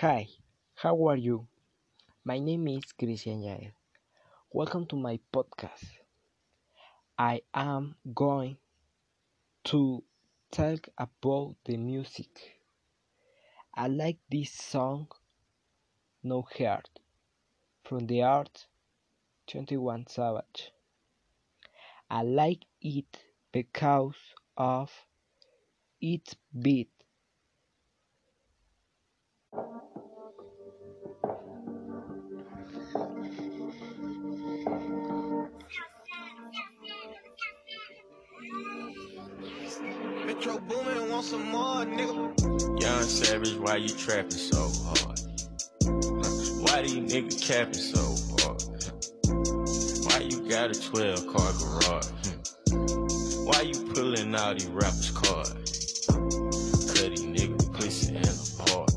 Hi, how are you? My name is Christian Yael. Welcome to my podcast. I am going to talk about the music. I like this song No Heart from the art 21 Savage. I like it because of its beat. Metro Boomin want some more, nigga. Young Savage, why you trapping so hard? Why do these niggas capping so hard? Why you got a 12 car garage? Why you pulling all these rappers' cards? Cut nigga, pussy in the heart.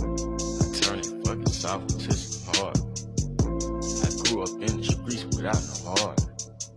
I turn it fucking soft to some hard. I grew up in the streets without no heart.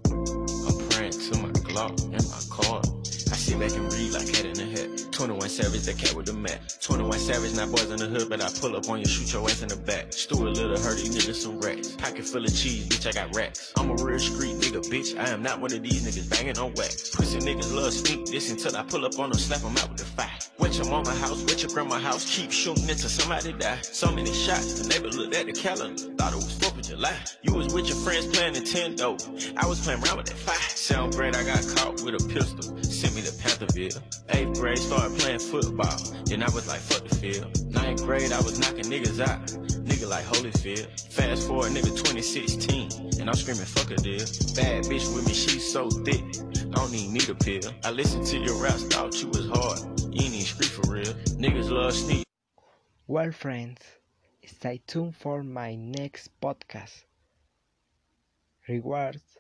I'm praying to my Glock and I sit back and read like head in the head. 21 Savage, that cat with the mat. 21 Savage, not boys in the hood, but I pull up on you, shoot your ass in the back. Stuart Little, hurt these niggas some racks. Pocket full of cheese, bitch, I got racks. I'm a real street nigga, bitch. I am not one of these niggas banging on wax. Pussy niggas love sneak this until I pull up on them, slap them out with the fire. Wet your mama house, with your grandma house, keep shooting until somebody die. So many shots, the neighbor looked at the calendar, thought it was 4th of July. You was with your friends playing Nintendo, I was playing around with that fire. Seventh grade, I got caught with a pistol, sent me to Pantherville. Eighth grade, started playing football, then I was like, fuck the field. Ninth grade, I was knocking niggas out, nigga like Holyfield. Fast forward, nigga 2016, and I'm screaming, fuck a deal. Bad bitch with me, she so thick, I don't even need a pill. I listened to your raps, thought you was hard, street for real. Niggas love sneak. Well, friends, stay tuned for my next podcast. Rewards